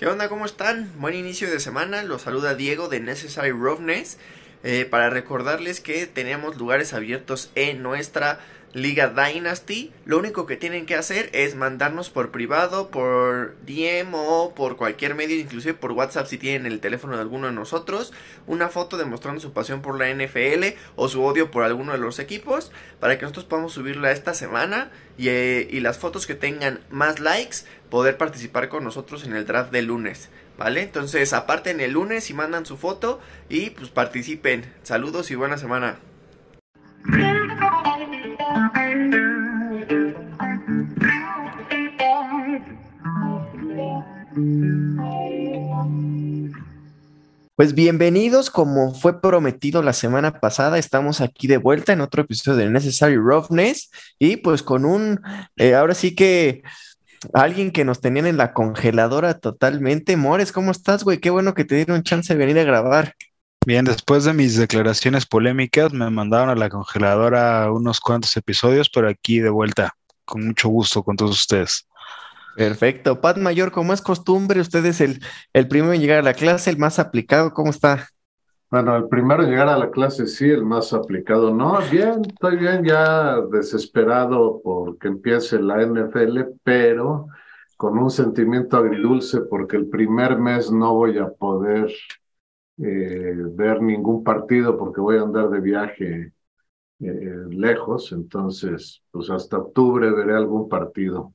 ¿Qué onda? ¿Cómo están? Buen inicio de semana. Los saluda Diego de Necessary Roughness. Eh, para recordarles que tenemos lugares abiertos en nuestra Liga Dynasty. Lo único que tienen que hacer es mandarnos por privado, por DM o por cualquier medio, inclusive por WhatsApp si tienen el teléfono de alguno de nosotros, una foto demostrando su pasión por la NFL o su odio por alguno de los equipos, para que nosotros podamos subirla esta semana y, eh, y las fotos que tengan más likes, poder participar con nosotros en el draft del lunes. ¿Vale? Entonces, aparte en el lunes y mandan su foto y pues participen. Saludos y buena semana. Pues bienvenidos, como fue prometido la semana pasada, estamos aquí de vuelta en otro episodio de Necessary Roughness y pues con un, eh, ahora sí que alguien que nos tenían en la congeladora totalmente. Mores, ¿cómo estás, güey? Qué bueno que te dieron chance de venir a grabar. Bien, después de mis declaraciones polémicas, me mandaron a la congeladora unos cuantos episodios, pero aquí de vuelta, con mucho gusto con todos ustedes. Perfecto. Pat Mayor, como es costumbre, usted es el, el primero en llegar a la clase, el más aplicado. ¿Cómo está? Bueno, el primero en llegar a la clase sí, el más aplicado. No, bien, estoy bien, ya desesperado porque empiece la NFL, pero con un sentimiento agridulce porque el primer mes no voy a poder eh, ver ningún partido porque voy a andar de viaje eh, lejos, entonces pues hasta octubre veré algún partido.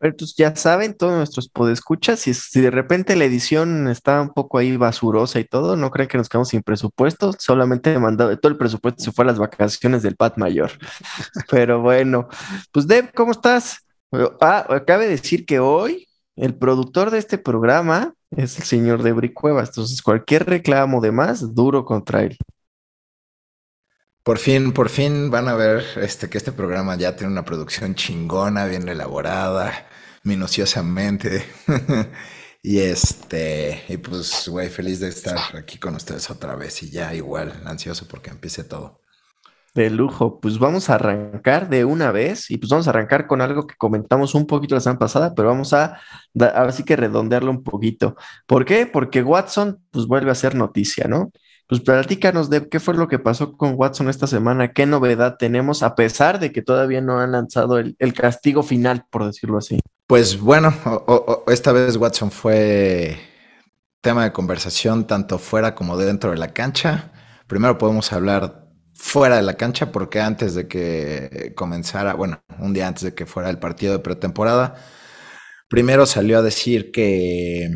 Entonces ya saben, todos nuestros podescuchas, si, si de repente la edición está un poco ahí basurosa y todo, no creen que nos quedamos sin presupuesto, solamente mandado, todo el presupuesto se fue a las vacaciones del Pat Mayor. Pero bueno, pues Deb, ¿cómo estás? Ah, acabe de decir que hoy el productor de este programa es el señor Debri Cuevas, entonces cualquier reclamo de más, duro contra él. Por fin, por fin van a ver este, que este programa ya tiene una producción chingona, bien elaborada, minuciosamente. y este, y pues, güey, feliz de estar aquí con ustedes otra vez y ya igual, ansioso porque empiece todo. De lujo, pues vamos a arrancar de una vez y pues vamos a arrancar con algo que comentamos un poquito la semana pasada, pero vamos a ahora sí que redondearlo un poquito. ¿Por qué? Porque Watson pues vuelve a ser noticia, ¿no? Pues platícanos de qué fue lo que pasó con Watson esta semana, qué novedad tenemos, a pesar de que todavía no han lanzado el, castigo final, por decirlo así. Pues bueno, esta vez Watson fue tema de conversación tanto fuera como dentro de la cancha. Primero podemos hablar fuera de la cancha porque antes de que comenzara, bueno, un día antes de que fuera el partido de pretemporada, primero salió a decir que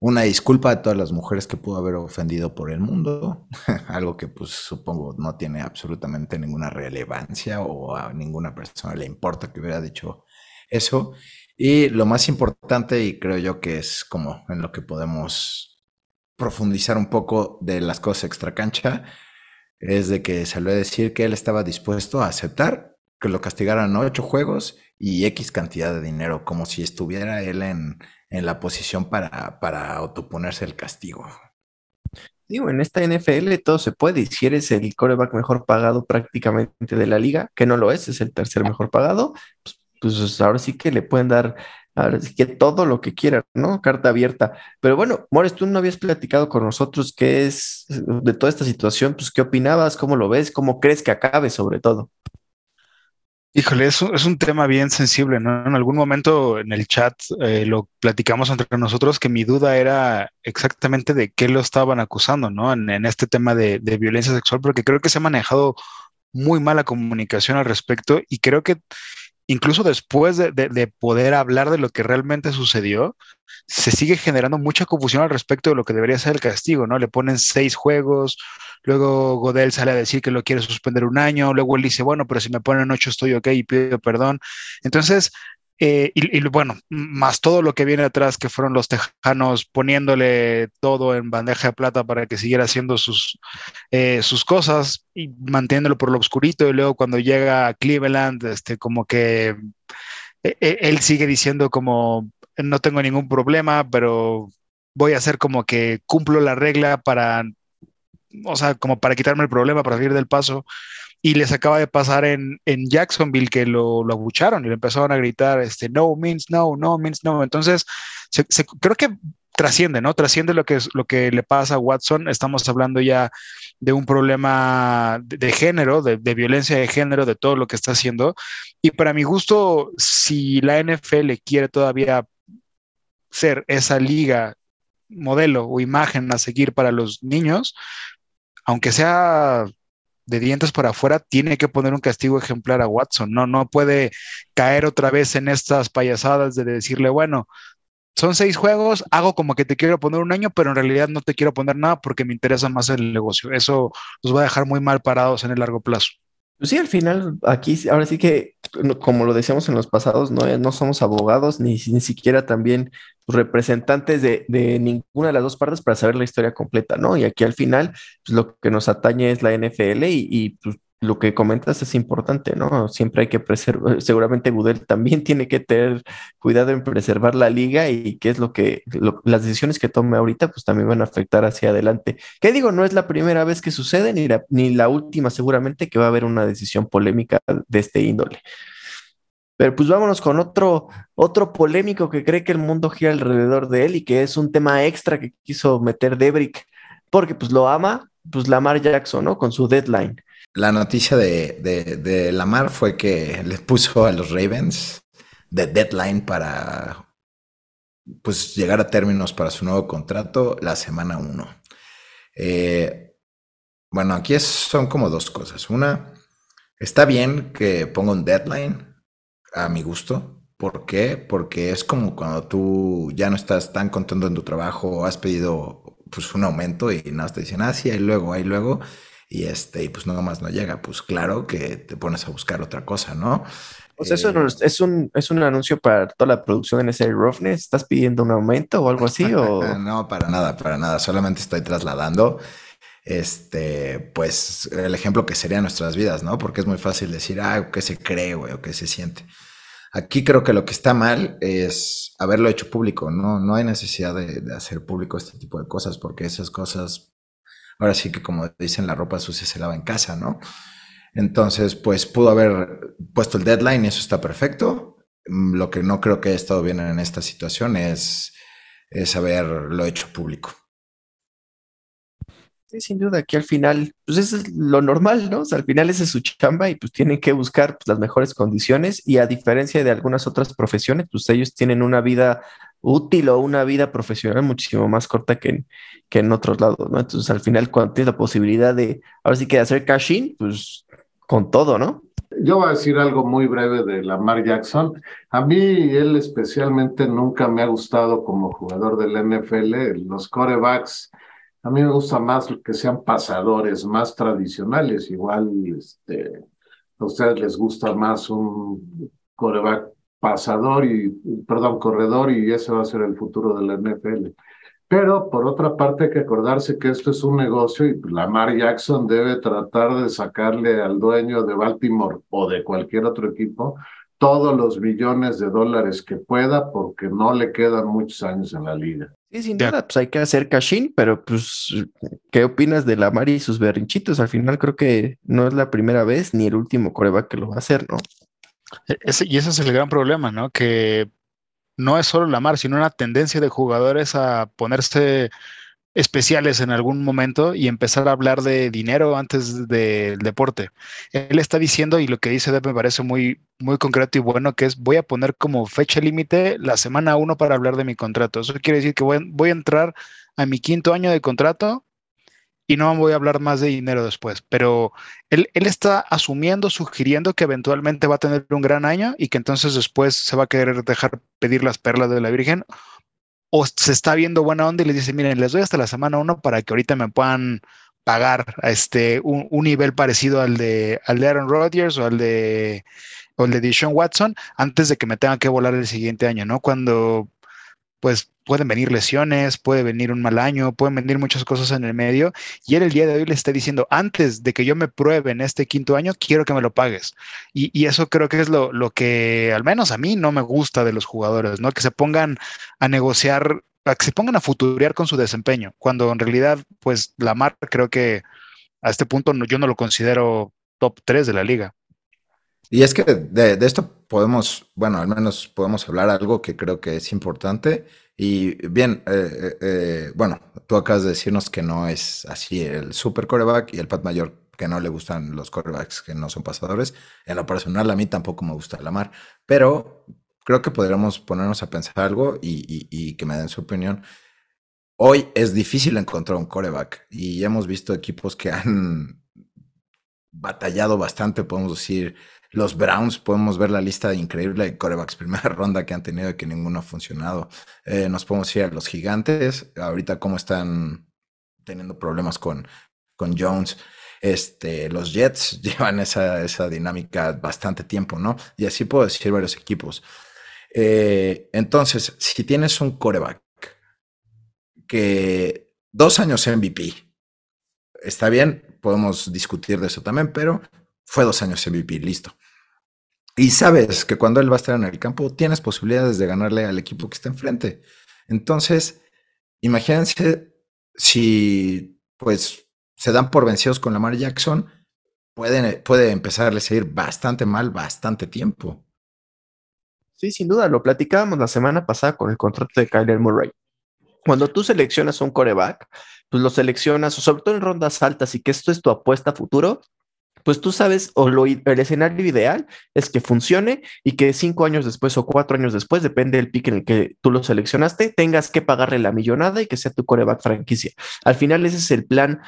una disculpa a todas las mujeres que pudo haber ofendido por el mundo, algo que pues supongo no tiene absolutamente ninguna relevancia o a ninguna persona le importa que hubiera dicho eso. Y lo más importante, y creo yo que es como en lo que podemos profundizar un poco de las cosas extra cancha, es de que salió a decir que él estaba dispuesto a aceptar que lo castigaran ocho juegos y X cantidad de dinero, como si estuviera él en, en la posición para, para autoponerse el castigo. Digo, en esta NFL todo se puede, y si eres el coreback mejor pagado prácticamente de la liga, que no lo es, es el tercer mejor pagado, pues, pues ahora sí que le pueden dar ahora sí que todo lo que quieran, ¿no? Carta abierta. Pero bueno, Mores, tú no habías platicado con nosotros qué es de toda esta situación, pues qué opinabas, cómo lo ves, cómo crees que acabe sobre todo. Híjole, es, es un tema bien sensible, ¿no? En algún momento en el chat eh, lo platicamos entre nosotros que mi duda era exactamente de qué lo estaban acusando, ¿no? En, este tema de, violencia sexual, porque creo que se ha manejado muy mala comunicación al respecto y creo que incluso después de, de, poder hablar de lo que realmente sucedió, se sigue generando mucha confusión al respecto de lo que debería ser el castigo, ¿no? Le ponen seis juegos, luego Godel sale a decir que lo quiere suspender un año, luego él dice, bueno, pero si me ponen ocho estoy ok y pido perdón. Entonces, eh, y, bueno, más todo lo que viene atrás, que fueron los tejanos poniéndole todo en bandeja de plata para que siguiera haciendo sus, eh, sus cosas y manteniéndolo por lo oscurito. Y luego cuando llega a Cleveland, este, como que eh, él sigue diciendo como, no tengo ningún problema, pero voy a hacer como que cumplo la regla para, o sea, como para quitarme el problema, para salir del paso. Y les acaba de pasar en, en Jacksonville que lo, lo, abucharon y le empezaron a gritar, este, no means no, no means no. Entonces, creo que trasciende, ¿no? Trasciende lo que, es, lo que le pasa a Watson. Estamos hablando ya de un problema de, género, de, violencia de género, de todo lo que está haciendo. Y para mi gusto, si la NFL quiere todavía ser esa liga modelo o imagen a seguir para los niños, aunque sea de dientes por afuera, tiene que poner un castigo ejemplar a Watson. No, no puede caer otra vez en estas payasadas de decirle, bueno, son seis juegos, hago como que te quiero poner un año, pero en realidad no te quiero poner nada porque me interesa más el negocio. Eso los va a dejar muy mal parados en el largo plazo. Sí, al final, aquí, ahora sí que, como lo decíamos en los pasados, no, no somos abogados ni, ni siquiera también representantes de, de, ninguna de las dos partes para saber la historia completa, ¿no? Y aquí al final, pues lo que nos atañe es la NFL y, y pues, lo que comentas es importante, ¿no? Siempre hay que preservar, seguramente Gudel también tiene que tener cuidado en preservar la liga y qué es lo que, las decisiones que tome ahorita, pues también van a afectar hacia adelante. ¿Qué digo? No es la primera vez que sucede, ni la, ni la última seguramente que va a haber una decisión polémica de este índole. Pero pues vámonos con otro, otro polémico que cree que el mundo gira alrededor de él y que es un tema extra que quiso meter Debrick, porque pues lo ama, pues Lamar Jackson, ¿no? Con su deadline. La noticia de, de, Lamar fue que le puso a los Ravens de deadline para pues llegar a términos para su nuevo contrato la semana 1. Eh, bueno, aquí son como dos cosas. Una, está bien que ponga un deadline a mi gusto. ¿Por qué? Porque es como cuando tú ya no estás tan contento en tu trabajo has pedido pues un aumento y nada, te dicen, ah, sí, ahí luego, ahí luego y este, y pues nada más no llega, pues claro que te pones a buscar otra cosa, ¿no? Pues eso eh, es un, es un anuncio para toda la producción en ese Roughness. ¿Estás pidiendo un aumento o algo así? O... no, para nada, para nada. Solamente estoy trasladando este, pues el ejemplo que sería nuestras vidas, ¿no? Porque es muy fácil decir, ah, ¿qué se cree, güey? o qué se siente. Aquí creo que lo que está mal es haberlo hecho público, ¿no? No hay necesidad de, de hacer público este tipo de cosas porque esas cosas ahora sí que como dicen, la ropa sucia se lava en casa, ¿no? Entonces, pues pudo haber puesto el deadline eso está perfecto. Mm, lo que no creo que haya estado bien en esta situación es, es haberlo hecho público. Sí, sin duda, aquí al final, pues eso es lo normal, ¿no? O sea, al final es su chamba y pues tienen que buscar pues, las mejores condiciones y a diferencia de algunas otras profesiones, pues ellos tienen una vida útil o una vida profesional muchísimo más corta que en, que en otros lados, ¿no? Entonces al final cuando tienes la posibilidad de, ahora sí que hacer cash pues con todo, ¿no? Yo voy a decir algo muy breve de Lamar Jackson. A mí él especialmente nunca me ha gustado como jugador del NFL. Los corebacks a mí me gusta más que sean pasadores, más tradicionales. Igual este, a ustedes les gusta más un coreback pasador y, perdón, corredor y ese va a ser el futuro de la NFL. Pero por otra parte hay que acordarse que esto es un negocio y Lamar Jackson debe tratar de sacarle al dueño de Baltimore o de cualquier otro equipo todos los millones de dólares que pueda porque no le quedan muchos años en la liga. Sí, sin duda, pues hay que hacer cashin, pero pues, ¿qué opinas de la Mari y sus berrinchitos? Al final creo que no es la primera vez ni el último coreback que lo va a hacer, ¿no? Y ese es el gran problema, ¿no? Que no es solo la Mar, sino una tendencia de jugadores a ponerse especiales en algún momento y empezar a hablar de dinero antes del deporte. Él está diciendo, y lo que dice me parece muy, muy concreto y bueno, que es voy a poner como fecha límite la semana uno para hablar de mi contrato. Eso quiere decir que voy a entrar a mi quinto año de contrato y no voy a hablar más de dinero después, pero él, él, está asumiendo, sugiriendo que eventualmente va a tener un gran año y que entonces después se va a querer dejar pedir las perlas de la Virgen o se está viendo buena onda y les dice, miren, les doy hasta la semana uno para que ahorita me puedan pagar este, un, nivel parecido al de, al de Aaron Rodgers o al de, o el de Deshaun Watson antes de que me tengan que volar el siguiente año, ¿no? Cuando pues pueden venir lesiones, puede venir un mal año, pueden venir muchas cosas en el medio. Y él el día de hoy le está diciendo, antes de que yo me pruebe en este quinto año, quiero que me lo pagues. Y, eso creo que es lo, lo, que al menos a mí no me gusta de los jugadores, ¿no? Que se pongan a negociar, a que se pongan a futurear con su desempeño, cuando en realidad, pues la marca creo que a este punto yo no lo considero top 3 de la liga. Y es que de, esto podemos, bueno, al menos podemos hablar algo que creo que es importante Y bien, eh, eh, eh, bueno, tú acabas de decirnos que no es así el super coreback y el Pat Mayor que no le gustan los corebacks que no son pasadores. En lo personal, a mí tampoco me gusta Lamar, pero creo que podríamos ponernos a pensar algo y, que me den su opinión. Hoy es difícil encontrar un coreback y hemos visto equipos que han batallado bastante, podemos decir, los Browns, podemos ver la lista increíble de corebacks primera ronda que han tenido y que ninguno ha funcionado. Eh, nos podemos ir a los gigantes, ahorita cómo están teniendo problemas con, con Jones. Este, los Jets llevan esa, esa dinámica bastante tiempo, ¿no? Y así puedo decir varios equipos. Eh, entonces, si tienes un coreback que dos años MVP, está bien, podemos discutir de eso también, pero fue dos años MVP, listo. Y sabes que cuando él va a estar en el campo, tienes posibilidades de ganarle al equipo que está enfrente. Entonces, imagínense si pues se dan por vencidos con Lamar Jackson, puede empezarles a ir bastante mal bastante tiempo. Sí, sin duda, lo platicábamos la semana pasada con el contrato de Kyler Murray. Cuando tú seleccionas un coreback, pues lo seleccionas, sobre todo en rondas altas, y que esto es tu apuesta futuro, pues tú sabes, o lo, el escenario ideal es que funcione y que cinco años después o cuatro años después, depende del pick en el que tú lo seleccionaste, tengas que pagarle la millonada y que sea tu coreback franquicia. Al final ese es el plan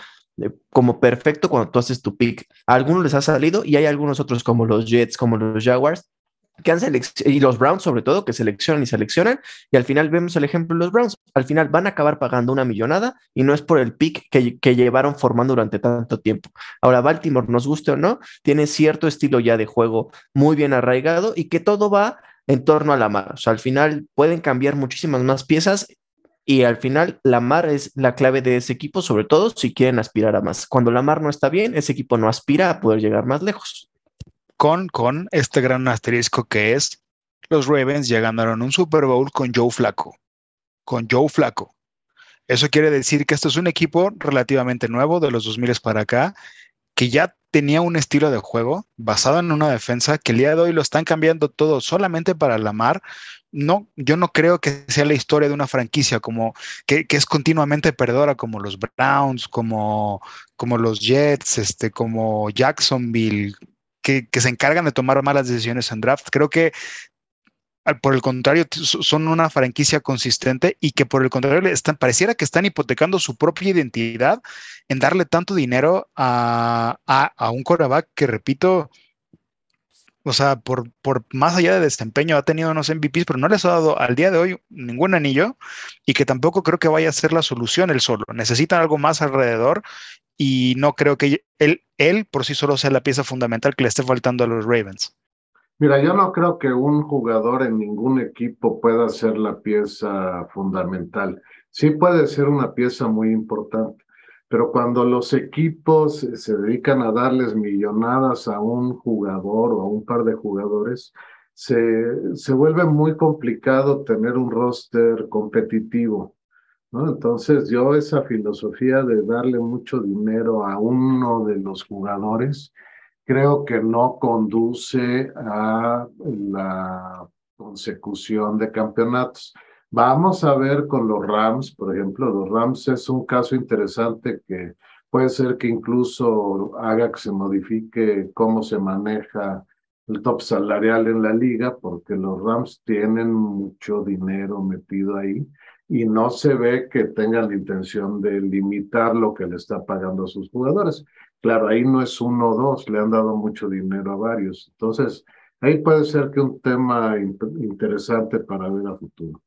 como perfecto cuando tú haces tu pick. A algunos les ha salido y hay algunos otros como los Jets, como los Jaguars, que han y los Browns sobre todo, que seleccionan y seleccionan, y al final vemos el ejemplo de los Browns, al final van a acabar pagando una millonada y no es por el pick que, que, llevaron formando durante tanto tiempo. Ahora, Baltimore, nos guste o no, tiene cierto estilo ya de juego muy bien arraigado y que todo va en torno a la mar. O sea, al final pueden cambiar muchísimas más piezas y al final, la mar es la clave de ese equipo, sobre todo si quieren aspirar a más. Cuando la mar no está bien, ese equipo no aspira a poder llegar más lejos. Con, con este gran asterisco que es, los Ravens ya ganaron un Super Bowl con Joe Flaco. Con Joe Flaco. Eso quiere decir que esto es un equipo relativamente nuevo de los 2000 para acá, que ya tenía un estilo de juego basado en una defensa que el día de hoy lo están cambiando todo solamente para la mar, no, yo no creo que sea la historia de una franquicia como que, es continuamente perdedora, como los Browns, como, como los Jets, este, como Jacksonville, que, se encargan de tomar malas decisiones en draft. Creo que por el contrario, son una franquicia consistente y que por el contrario están, pareciera que están hipotecando su propia identidad en darle tanto dinero a, a, a un quarterback que, repito, o sea, por, por más allá de desempeño, ha tenido unos MVPs, pero no les ha dado al día de hoy ningún anillo y que tampoco creo que vaya a ser la solución él solo. Necesitan algo más alrededor y no creo que él, él por sí solo sea la pieza fundamental que le esté faltando a los Ravens. Mira, yo no creo que un jugador en ningún equipo pueda ser la pieza fundamental. Sí puede ser una pieza muy importante, pero cuando los equipos se dedican a darles millonadas a un jugador o a un par de jugadores, se, se vuelve muy complicado tener un roster competitivo. ¿no? Entonces yo esa filosofía de darle mucho dinero a uno de los jugadores, creo que no conduce a la consecución de campeonatos. Vamos a ver con los Rams, por ejemplo, los Rams es un caso interesante que puede ser que incluso haga que se modifique cómo se maneja el top salarial en la liga, porque los Rams tienen mucho dinero metido ahí y no se ve que tengan la intención de limitar lo que le está pagando a sus jugadores. Claro, ahí no es uno o dos, le han dado mucho dinero a varios. Entonces, ahí puede ser que un tema interesante para ver a futuro.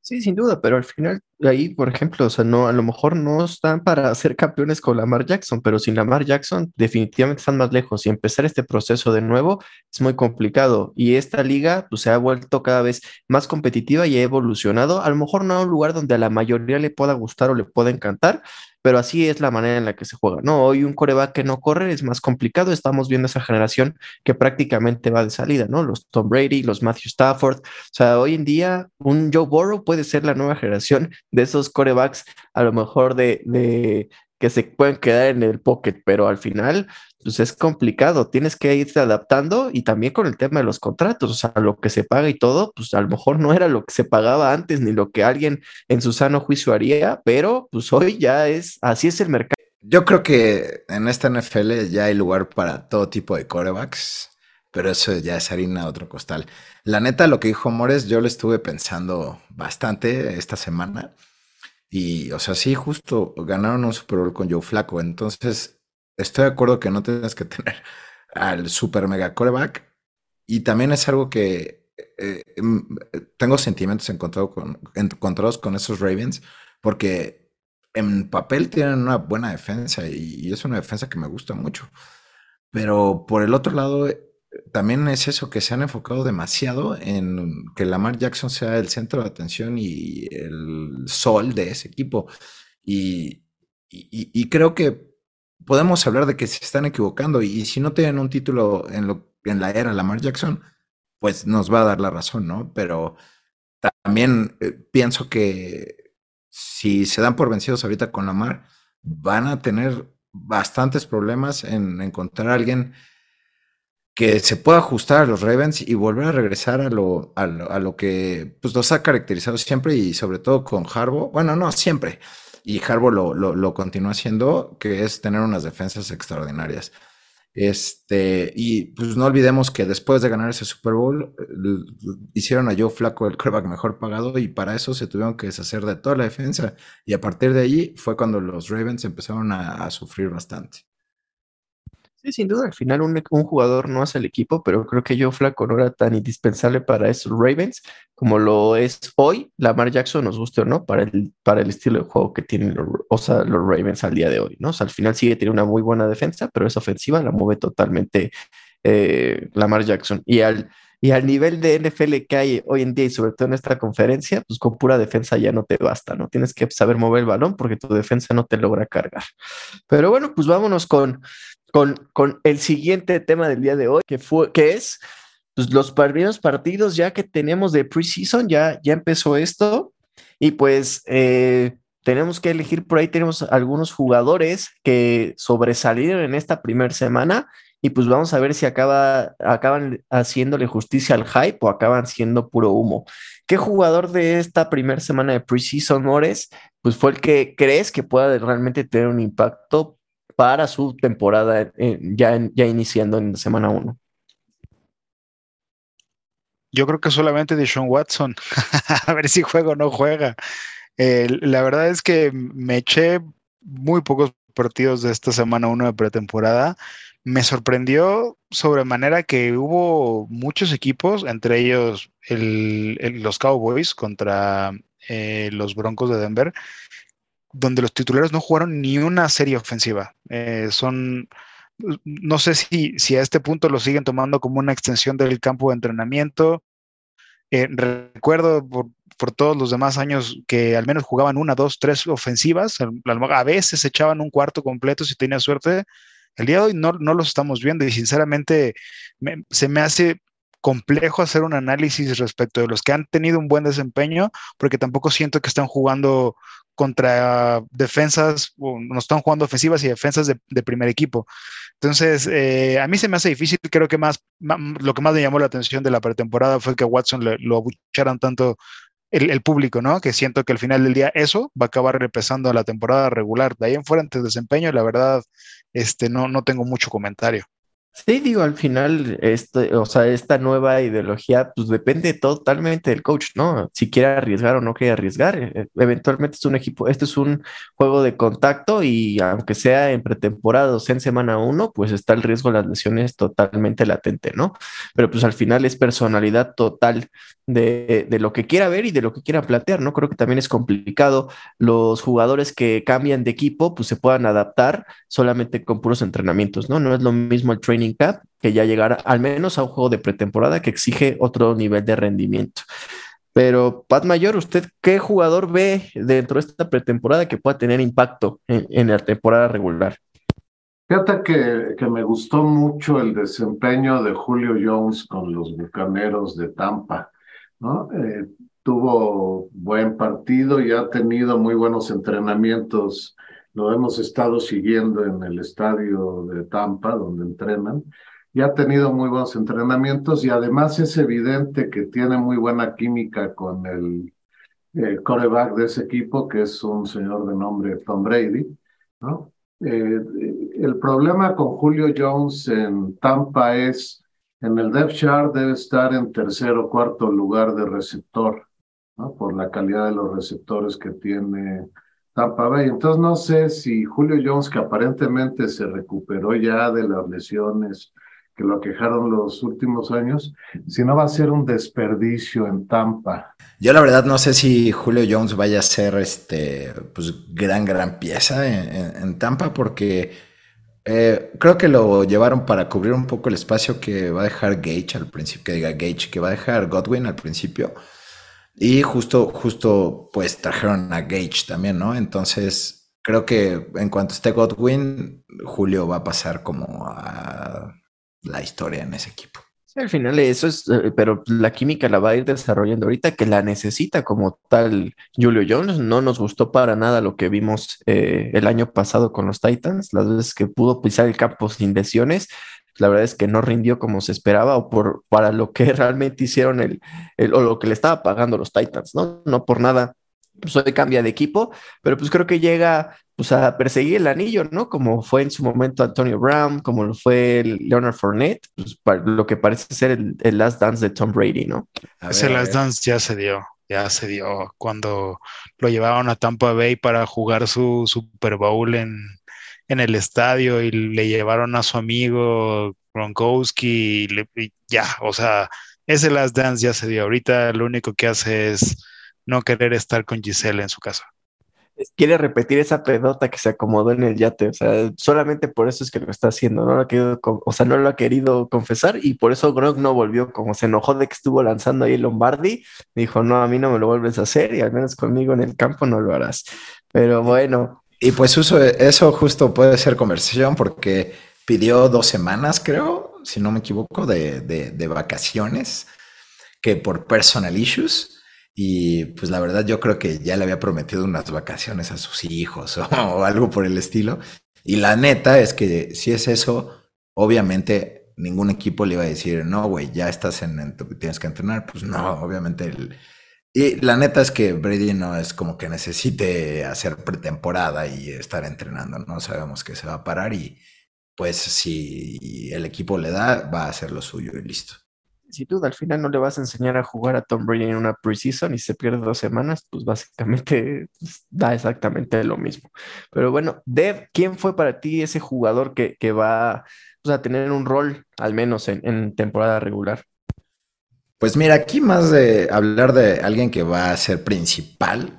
Sí, sin duda, pero al final, ahí, por ejemplo, o sea, no, a lo mejor no están para ser campeones con Lamar Jackson, pero sin Lamar Jackson definitivamente están más lejos y empezar este proceso de nuevo es muy complicado. Y esta liga pues, se ha vuelto cada vez más competitiva y ha evolucionado, a lo mejor no a un lugar donde a la mayoría le pueda gustar o le pueda encantar, pero así es la manera en la que se juega, ¿no? Hoy un coreback que no corre es más complicado, estamos viendo esa generación que prácticamente va de salida, ¿no? Los Tom Brady, los Matthew Stafford, o sea, hoy en día un Joe Burrow puede ser la nueva generación de esos corebacks, a lo mejor de, de que se pueden quedar en el pocket, pero al final pues es complicado, tienes que irte adaptando y también con el tema de los contratos, o sea, lo que se paga y todo, pues a lo mejor no era lo que se pagaba antes ni lo que alguien en su sano juicio haría, pero pues hoy ya es, así es el mercado. Yo creo que en esta NFL ya hay lugar para todo tipo de corebacks, pero eso ya es harina de otro costal. La neta, lo que dijo Mores, yo lo estuve pensando bastante esta semana. Y, o sea, sí, justo ganaron un Super Bowl con Joe Flaco. Entonces, estoy de acuerdo que no tienes que tener al super mega coreback. Y también es algo que eh, em, tengo sentimientos encontrados con, esos Ravens, porque en papel tienen una buena defensa y, es una defensa que me gusta mucho. Pero por el otro lado, también es eso que se han enfocado demasiado en que Lamar Jackson sea el centro de atención y el sol de ese equipo. Y, creo que podemos hablar de que se están equivocando y, si no tienen un título en, lo, la era Lamar Jackson, pues nos va a dar la razón, ¿no? Pero también eh, pienso que si se dan por vencidos ahorita con Lamar, van a tener bastantes problemas en encontrar a alguien que se pueda ajustar a los Ravens y volver a regresar a lo, a lo, que pues, los ha caracterizado siempre y sobre todo con Harbo. Bueno, no, siempre. Y Harbo lo, lo, continúa haciendo, que es tener unas defensas extraordinarias. Este, y pues no olvidemos que después de ganar ese Super Bowl, hicieron a Joe Flaco el quarterback mejor pagado y para eso se tuvieron que deshacer de toda la defensa. Y a partir de allí fue cuando los Ravens empezaron a sufrir bastante sin duda, al final un, jugador no hace el equipo, pero creo que yo Flaco no era tan indispensable para esos Ravens como lo es hoy Lamar Jackson, nos guste o no, para el, para el estilo de juego que tienen los, o los Ravens al día de hoy, ¿no? Sea, al final sigue teniendo una muy buena defensa, pero esa ofensiva la mueve totalmente eh, Lamar Jackson. Y al, y al nivel de NFL que hay hoy en día y sobre todo en esta conferencia, pues con pura defensa ya no te basta, ¿no? Tienes que saber mover el balón porque tu defensa no te logra cargar. Pero bueno, pues vámonos con con, el siguiente tema del día de hoy, que, fue, que es pues, los primeros partidos ya que tenemos de preseason, ya, ya empezó esto y pues eh, tenemos que elegir por ahí, tenemos algunos jugadores que sobresalieron en esta primera semana y pues vamos a ver si acaba, acaban haciéndole justicia al hype o acaban siendo puro humo. ¿Qué jugador de esta primera semana de preseason, Mores, pues fue el que crees que pueda realmente tener un impacto para su temporada ya, ya iniciando en semana 1. Yo creo que solamente de Sean Watson. a ver si juega o no juega. la verdad es que me eché muy pocos partidos de esta semana 1 de pretemporada. Me sorprendió sobremanera que hubo muchos equipos, entre ellos los Cowboys contra eh, los Broncos de Denver, donde los titulares no jugaron ni una serie ofensiva. Eh, son, no sé si, si a este punto lo siguen tomando como una extensión del campo de entrenamiento. Eh, recuerdo por, todos los demás años que al menos jugaban una, dos, tres ofensivas. A, veces echaban un cuarto completo si tenía suerte. El día de hoy no, no los estamos viendo y sinceramente se me hace complejo hacer un análisis respecto de los que han tenido un buen desempeño, porque tampoco siento que están jugando contra defensas, no están jugando ofensivas y defensas de, primer equipo. Entonces, eh, a mí se me hace difícil, creo que más, lo que más me llamó la atención de la pretemporada fue que a Watson lo abucharan tanto el, público, ¿no? Que siento que al final del día eso va a acabar repesando la temporada regular. De ahí en fuera, ante desempeño, la verdad, este, no, no tengo mucho comentario. Sí, digo, al final, este, o sea, esta nueva ideología, pues depende totalmente del coach, ¿no? Si quiere arriesgar o no quiere arriesgar. Eh, eventualmente es un equipo, este es un juego de contacto y aunque sea en pretemporada o sea en semana uno, pues está el riesgo de las lesiones totalmente latente, ¿no? Pero pues al final es personalidad total de, de lo que quiera ver y de lo que quiera plantear, ¿no? Creo que también es complicado los jugadores que cambian de equipo, pues se puedan adaptar solamente con puros entrenamientos, ¿no? No es lo mismo el training que ya llegará al menos a un juego de pretemporada que exige otro nivel de rendimiento. Pero, Pat Mayor, ¿usted qué jugador ve dentro de esta pretemporada que pueda tener impacto en, la temporada regular? Fíjate que, que, me gustó mucho el desempeño de Julio Jones con los Bucaneros de Tampa, ¿no? Eh, tuvo buen partido y ha tenido muy buenos entrenamientos lo hemos estado siguiendo en el estadio de Tampa, donde entrenan, y ha tenido muy buenos entrenamientos y además es evidente que tiene muy buena química con el, el coreback de ese equipo, que es un señor de nombre Tom Brady, ¿no? Eh, el problema con Julio Jones en Tampa es, en el depth chart debe estar en tercer o cuarto lugar de receptor, ¿no? por la calidad de los receptores que tiene Tampa Bay. Entonces no sé si Julio Jones, que aparentemente se recuperó ya de las lesiones que lo aquejaron los últimos años, si no va a ser un desperdicio en Tampa. Yo la verdad no sé si Julio Jones vaya a ser este, pues gran, gran pieza en, Tampa porque eh, creo que lo llevaron para cubrir un poco el espacio que va a dejar Gage al principio, que diga Gage, que va a dejar Godwin al principio. Y justo, justo, pues trajeron a Gage también, ¿no? Entonces, creo que en cuanto esté Godwin, Julio va a pasar como a la historia en ese equipo. Sí, al final eso es, eh, pero la química la va a ir desarrollando ahorita que la necesita como tal Julio Jones. No nos gustó para nada lo que vimos eh, el año pasado con los Titans, las veces que pudo pisar el campo sin lesiones. La verdad es que no rindió como se esperaba o por para lo que realmente hicieron el, el o lo que le estaba pagando los Titans, ¿no? No por nada pues hoy cambia de equipo, pero pues creo que llega pues a perseguir el anillo, ¿no? Como fue en su momento Antonio Brown, como lo fue Leonard Fournette, pues lo que parece ser el, last dance de Tom Brady, ¿no? Ese last dance ya se dio, ya se dio cuando lo llevaron a Tampa Bay para jugar su Super Bowl en, en el estadio y le llevaron a su amigo Gronkowski y, ya, o sea, ese last dance ya se dio. Ahorita lo único que hace es no querer estar con Giselle en su casa quiere repetir esa pedota que se acomodó en el yate, o sea, solamente por eso es que lo está haciendo, no lo ha querido, o sea, no lo ha querido confesar y por eso Gronk no volvió, como se enojó de que estuvo lanzando ahí Lombardi, dijo, no, a mí no me lo vuelves a hacer y al menos conmigo en el campo no lo harás. Pero bueno. Y pues uso, eso justo puede ser conversación porque pidió dos semanas, creo, si no me equivoco, de, de, vacaciones, que por personal issues y pues la verdad yo creo que ya le había prometido unas vacaciones a sus hijos o, algo por el estilo. Y la neta es que si es eso, obviamente ningún equipo le iba a decir, no, güey, ya estás en, tienes que entrenar. Pues no, obviamente. El, y la neta es que Brady no es como que necesite hacer pretemporada y estar entrenando, ¿no? Sabemos que se va a parar y pues si el equipo le da, va a hacer lo suyo y listo si tú al final no le vas a enseñar a jugar a Tom Brady en una preseason y se pierde dos semanas, pues básicamente pues, da exactamente lo mismo. Pero bueno, Dev, ¿quién fue para ti ese jugador que, va pues, a tener un rol, al menos en, temporada regular? Pues mira, aquí más de hablar de alguien que va a ser principal,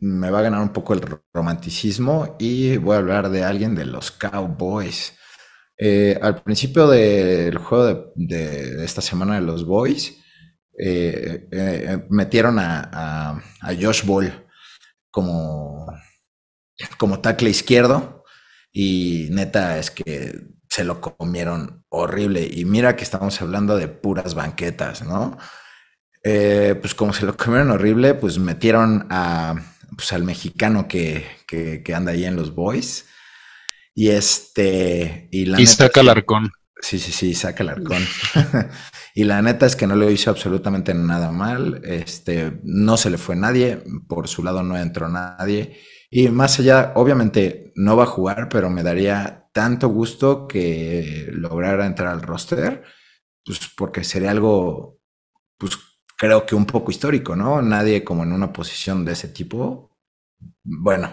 me va a ganar un poco el romanticismo y voy a hablar de alguien de los Cowboys. Eh, al principio del juego de, esta semana de los Boys, eh, eh, metieron a, Josh Ball como, como tackle izquierdo y neta es que se lo comieron horrible. Y mira que estamos hablando de puras banquetas, ¿no? pues como se lo comieron horrible, pues metieron a, pues al mexicano que, que anda ahí en los Boys. Y este. Y, la saca el arcón. Sí, sí, sí, saca el arcón. y la neta es que no lo hizo absolutamente nada mal. Este, no se le fue nadie. Por su lado no entró nadie. Y más allá, obviamente no va a jugar, pero me daría tanto gusto que lograra entrar al roster. Pues porque sería algo, pues creo que un poco histórico, ¿no? Nadie como en una posición de ese tipo. Bueno,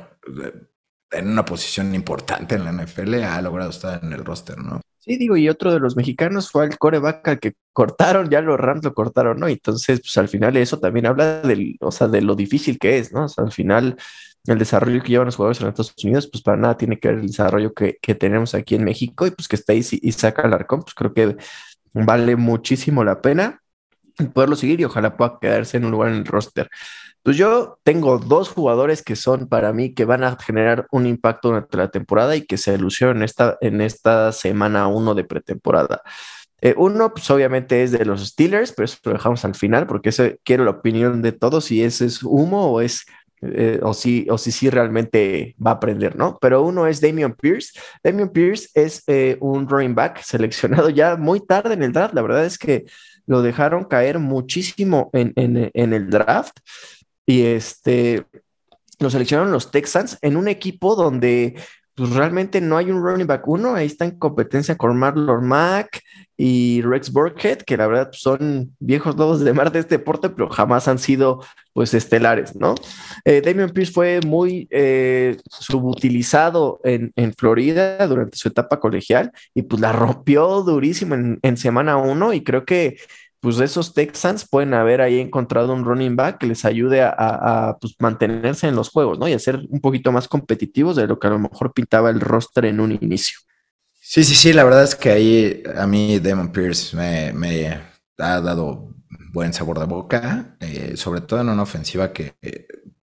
en una posición importante en la NFL ha logrado estar en el roster, ¿no? Sí, digo, y otro de los mexicanos fue el coreback al que cortaron, ya los Rams lo cortaron, ¿no? Entonces, pues al final eso también habla del, o sea, de lo difícil que es, ¿no? O sea, al final el desarrollo que llevan los jugadores en Estados Unidos, pues para nada tiene que ver el desarrollo que, tenemos aquí en México y pues que está ahí y saca el arcón, pues creo que vale muchísimo la pena poderlo seguir y ojalá pueda quedarse en un lugar en el roster. Pues yo tengo dos jugadores que son para mí que van a generar un impacto durante la temporada y que se lucieron en esta, en esta semana uno de pretemporada. Eh, uno, pues obviamente es de los Steelers, pero eso lo dejamos al final porque eso quiero la opinión de todos si ese es humo o es eh, o si o si realmente va a aprender, ¿no? Pero uno es Damian Pierce. Damian Pierce es eh, un running back seleccionado ya muy tarde en el draft. La verdad es que lo dejaron caer muchísimo en, en el draft y este lo seleccionaron los Texans en un equipo donde pues realmente no hay un running back uno, ahí está en competencia con Marlon Mack y Rex Burkhead, que la verdad son viejos lobos de mar de este deporte, pero jamás han sido pues estelares, ¿no? Eh, Damian Pierce fue muy eh, subutilizado en, en, Florida durante su etapa colegial y pues la rompió durísimo en, en semana uno y creo que pues esos Texans pueden haber ahí encontrado un running back que les ayude a, pues, mantenerse en los juegos, ¿no? Y a ser un poquito más competitivos de lo que a lo mejor pintaba el roster en un inicio. Sí, sí, sí, la verdad es que ahí a mí Damon Pierce me, ha dado buen sabor de boca, eh, sobre todo en una ofensiva que,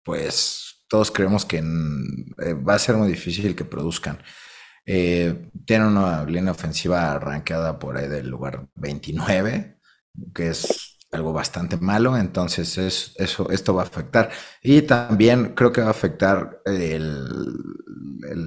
pues, todos creemos que eh, va a ser muy difícil que produzcan. Eh, tiene una línea ofensiva arrancada por ahí del lugar 29 que es algo bastante malo, entonces es, eso, esto va a afectar. Y también creo que va a afectar el,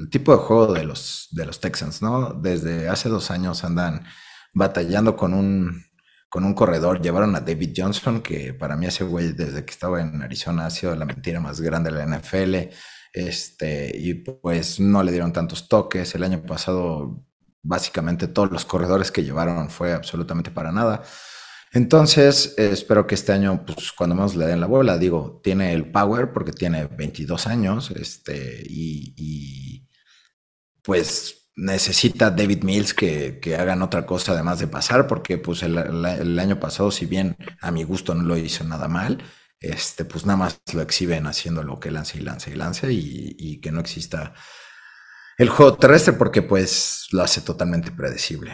tipo de juego de los, de los Texans, ¿no? Desde hace dos años andan batallando con un, con un corredor. Llevaron a David Johnson, que para mí ese güey desde que estaba en Arizona ha sido la mentira más grande de la NFL. Este, y pues no le dieron tantos toques. El año pasado, básicamente todos los corredores que llevaron fue absolutamente para nada. Entonces, espero que este año, pues cuando más le den la bola, digo, tiene el power porque tiene 22 años, este, y, pues necesita David Mills que, hagan otra cosa además de pasar, porque pues el, año pasado, si bien a mi gusto no lo hizo nada mal, este, pues nada más lo exhiben haciendo lo que lance y lance y lance y, y que no exista el juego terrestre porque pues lo hace totalmente predecible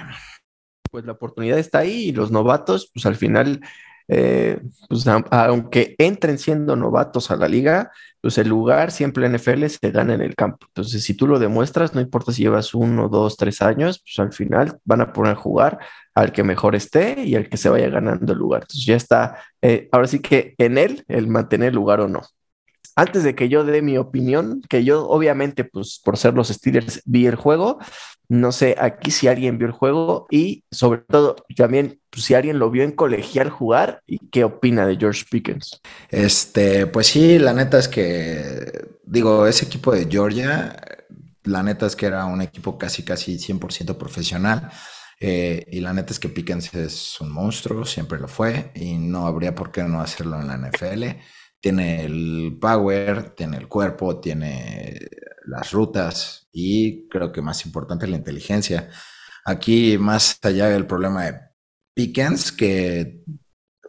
pues la oportunidad está ahí y los novatos, pues al final, eh, pues aunque entren siendo novatos a la liga, pues el lugar siempre en NFL se gana en el campo. Entonces, si tú lo demuestras, no importa si llevas uno, dos, tres años, pues al final van a poner a jugar al que mejor esté y al que se vaya ganando el lugar. Entonces ya está, eh, ahora sí que en él el mantener el lugar o no antes de que yo dé mi opinión, que yo obviamente, pues por ser los Steelers, vi el juego, no sé aquí si alguien vio el juego y sobre todo también pues, si alguien lo vio en colegial jugar y qué opina de George Pickens. Este, pues sí, la neta es que, digo, ese equipo de Georgia, la neta es que era un equipo casi, casi 100% profesional. Eh, y la neta es que Pickens es un monstruo, siempre lo fue, y no habría por qué no hacerlo en la NFL tiene el power, tiene el cuerpo, tiene las rutas y creo que más importante la inteligencia. Aquí más allá del problema de Pickens, que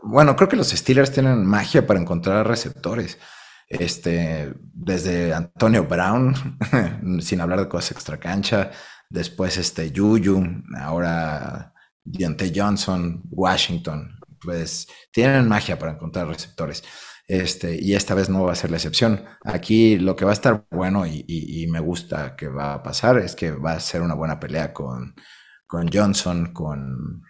bueno, creo que los Steelers tienen magia para encontrar receptores. Este, desde Antonio Brown, sin hablar de cosas extra cancha, después este Juju, ahora Deontay Johnson, Washington, pues tienen magia para encontrar receptores. Este, y esta vez no va a ser la excepción. Aquí lo que va a estar bueno y, me gusta que va a pasar es que va a ser una buena pelea con, con Johnson, con,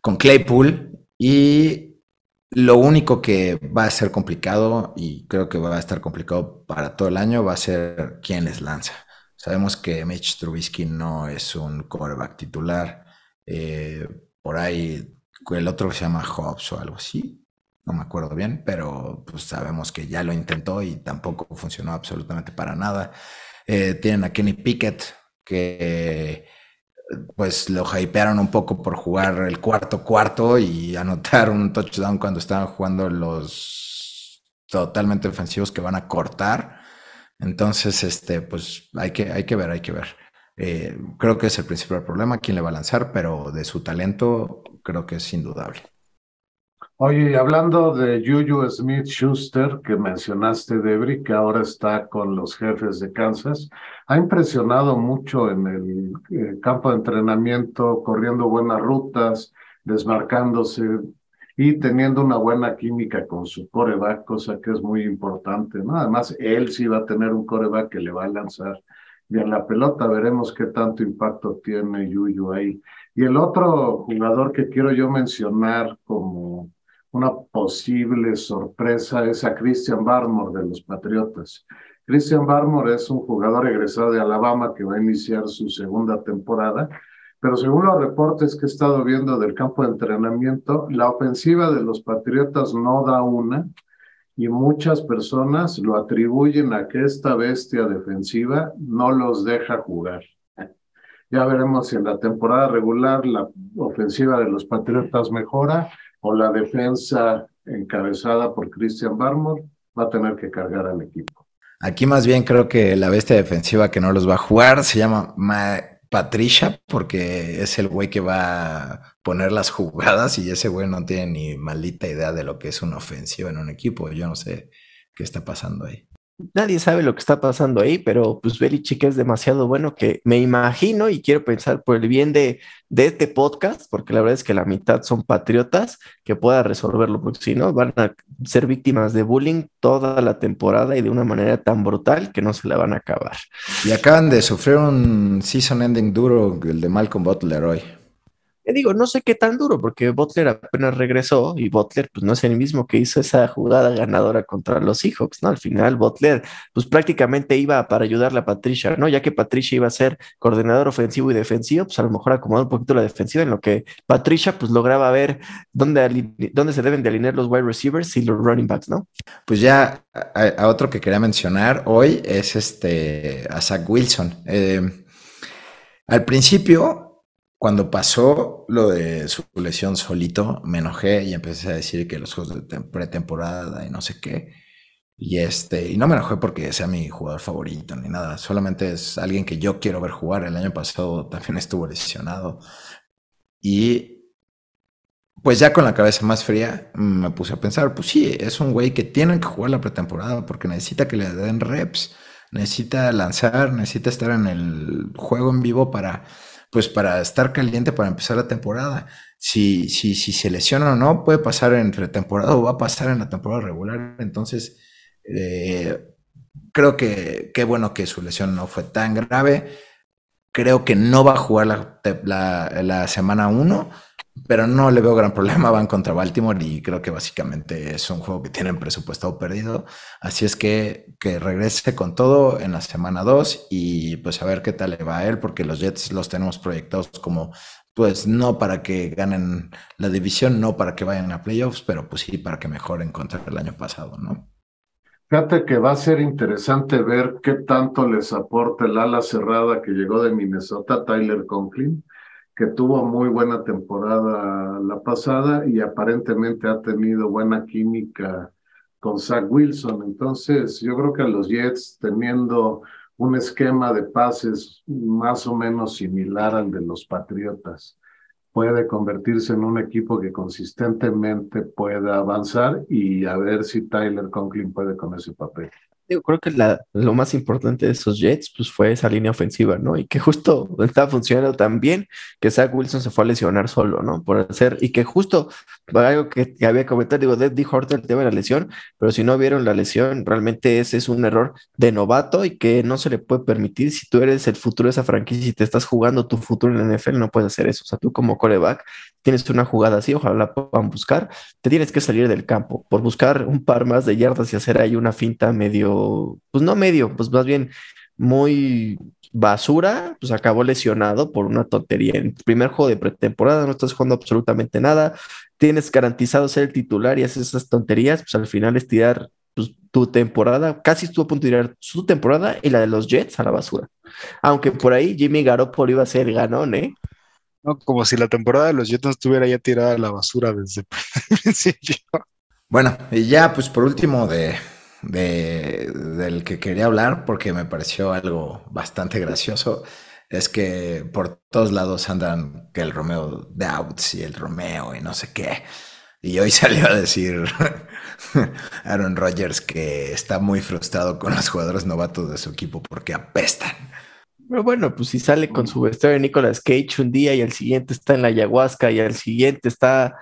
con Claypool. Y lo único que va a ser complicado, y creo que va a estar complicado para todo el año, va a ser quién les lanza. Sabemos que Mitch Trubisky no es un quarterback titular. Eh, por ahí el otro se llama Hobbs o algo así no me acuerdo bien, pero pues sabemos que ya lo intentó y tampoco funcionó absolutamente para nada. Eh, tienen a Kenny Pickett, que pues lo hypearon un poco por jugar el cuarto cuarto y anotar un touchdown cuando estaban jugando los totalmente ofensivos que van a cortar. Entonces, este, pues hay que, hay que ver, hay que ver. Eh, creo que es el principal problema, quién le va a lanzar, pero de su talento creo que es indudable. Oye, hablando de Juju Smith Schuster, que mencionaste, Debri, que ahora está con los jefes de Kansas, ha impresionado mucho en el eh, campo de entrenamiento, corriendo buenas rutas, desmarcándose y teniendo una buena química con su coreback, cosa que es muy importante, ¿no? Además, él sí va a tener un coreback que le va a lanzar bien la pelota, veremos qué tanto impacto tiene Juju ahí. Y el otro jugador que quiero yo mencionar como una posible sorpresa es a Christian Barmore de los Patriotas. Christian Barmore es un jugador egresado de Alabama que va a iniciar su segunda temporada, pero según los reportes que he estado viendo del campo de entrenamiento, la ofensiva de los Patriotas no da una y muchas personas lo atribuyen a que esta bestia defensiva no los deja jugar. Ya veremos si en la temporada regular la ofensiva de los Patriotas mejora o la defensa encabezada por Christian Barmore va a tener que cargar al equipo. Aquí más bien creo que la bestia defensiva que no los va a jugar se llama Patricia, porque es el güey que va a poner las jugadas y ese güey no tiene ni maldita idea de lo que es una ofensiva en un equipo. Yo no sé qué está pasando ahí nadie sabe lo que está pasando ahí, pero pues Belichick es demasiado bueno que me imagino y quiero pensar por el bien de, de este podcast, porque la verdad es que la mitad son patriotas, que pueda resolverlo, porque si no, van a ser víctimas de bullying toda la temporada y de una manera tan brutal que no se la van a acabar. Y acaban de sufrir un season ending duro, el de Malcolm Butler hoy digo, no sé qué tan duro, porque Butler apenas regresó y Butler, pues no es el mismo que hizo esa jugada ganadora contra los Seahawks, ¿no? Al final, Butler, pues prácticamente iba para ayudarle a Patricia, ¿no? Ya que Patricia iba a ser coordinador ofensivo y defensivo, pues a lo mejor acomodó un poquito la defensiva, en lo que Patricia, pues lograba ver dónde, dónde se deben de alinear los wide receivers y los running backs, ¿no? Pues ya a, otro que quería mencionar hoy es este, a Zach Wilson. Eh, al principio, cuando pasó lo de su lesión solito, me enojé y empecé a decir que los juegos de pretemporada y no sé qué. Y este, y no me enojé porque sea mi jugador favorito ni nada, solamente es alguien que yo quiero ver jugar. El año pasado también estuvo lesionado. Y pues ya con la cabeza más fría me puse a pensar, pues sí, es un güey que tiene que jugar la pretemporada porque necesita que le den reps, necesita lanzar, necesita estar en el juego en vivo para pues para estar caliente para empezar la temporada. Si, si, si se lesiona o no, puede pasar entre temporada o va a pasar en la temporada regular. Entonces, eh, creo que qué bueno que su lesión no fue tan grave. Creo que no va a jugar la, semana 1 pero no le veo gran problema. Van contra Baltimore y creo que básicamente es un juego que tienen presupuestado perdido. Así es que que regrese con todo en la semana 2 y pues a ver qué tal le va a él, porque los Jets los tenemos proyectados como pues no para que ganen la división, no para que vayan a playoffs, pero pues sí para que mejoren contra el año pasado, ¿no? Fíjate que va a ser interesante ver qué tanto les aporta el ala cerrada que llegó de Minnesota, Tyler Conklin que tuvo muy buena temporada la pasada y aparentemente ha tenido buena química con Zach Wilson. Entonces, yo creo que los Jets, teniendo un esquema de pases más o menos similar al de los Patriotas, puede convertirse en un equipo que consistentemente pueda avanzar y a ver si Tyler Conklin puede con ese papel creo que lo más importante de esos Jets pues, fue esa línea ofensiva, ¿no? Y que justo está funcionando tan bien que Zach Wilson se fue a lesionar solo, ¿no? Por hacer, y que justo algo que, había comentado, digo, dijo ahorita el tema de la lesión, pero si no vieron la lesión, realmente ese es un error de novato y que no se le puede permitir. Si tú eres el futuro de esa franquicia y te estás jugando tu futuro en la NFL, no puedes hacer eso. O sea, tú como coreback tienes una jugada así, ojalá puedan buscar, te tienes que salir del campo por buscar un par más de yardas y hacer ahí una finta medio, pues no medio, pues más bien muy basura, pues acabó lesionado por una tontería. En el primer juego de pretemporada no estás jugando absolutamente nada, tienes garantizado ser el titular y haces esas tonterías, pues al final es tirar pues, tu temporada, casi estuvo a punto de tirar su temporada y la de los Jets a la basura. Aunque por ahí Jimmy Garoppolo iba a ser ganón, ¿eh? No, como si la temporada de los Jets estuviera ya tirada a la basura desde el. Bueno, y ya pues por último de, del que quería hablar, porque me pareció algo bastante gracioso, es que por todos lados andan que el Romeo Doubts y el Romeo y no sé qué. Y hoy salió a decir Aaron Rodgers que está muy frustrado con los jugadores novatos de su equipo porque apestan. Pero bueno, pues si sale con su vestuario de Nicolas Cage un día y al siguiente está en la ayahuasca y al siguiente está